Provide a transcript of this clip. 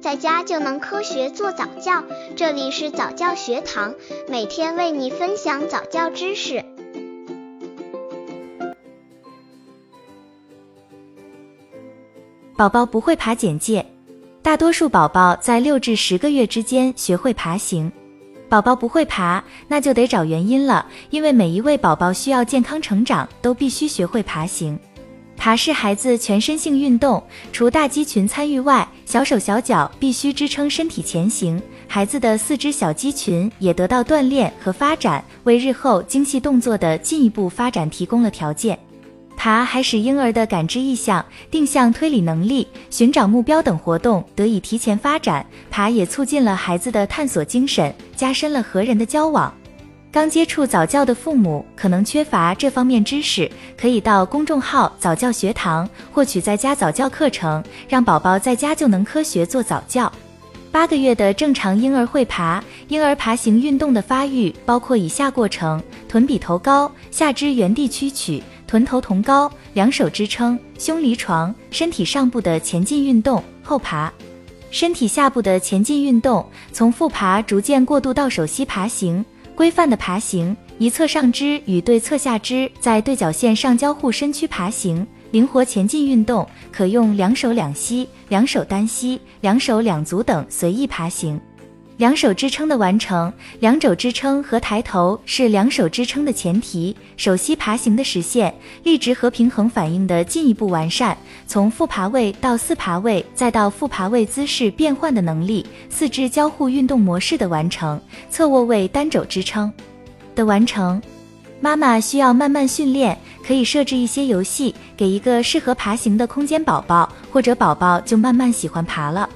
在家就能科学做早教。这里是早教学堂，每天为你分享早教知识。宝宝不会爬简介，大多数宝宝在六至十个月之间学会爬行。宝宝不会爬，那就得找原因了，因为每一位宝宝需要健康成长，都必须学会爬行。爬是孩子全身性运动，除大肌群参与外，小手小脚必须支撑身体前行。孩子的四肢小肌群也得到锻炼和发展，为日后精细动作的进一步发展提供了条件。爬还使婴儿的感知意向、定向推理能力、寻找目标等活动得以提前发展。爬也促进了孩子的探索精神，加深了和人的交往。刚接触早教的父母可能缺乏这方面知识，可以到公众号早教学堂获取在家早教课程，让宝宝在家就能科学做早教。八个月的正常婴儿会爬，婴儿爬行运动的发育包括以下过程：臀比头高，下肢原地屈曲，臀头同高，两手支撑，胸离床，身体上部的前进运动，后爬；身体下部的前进运动，从腹爬逐渐过渡到手膝爬行。规范的爬行，一侧上肢与对侧下肢在对角线上交互身躯爬行，灵活前进运动，可用两手两膝、两手单膝、两手两足等随意爬行。两手支撑的完成，两肘支撑和抬头是两手支撑的前提。手膝爬行的实现，立直和平衡反应的进一步完善，从腹爬位到四爬位再到腹爬位姿势变换的能力，四肢交互运动模式的完成，侧卧位单肘支撑的完成。妈妈需要慢慢训练，可以设置一些游戏，给一个适合爬行的空间宝宝，或者宝宝就慢慢喜欢爬了。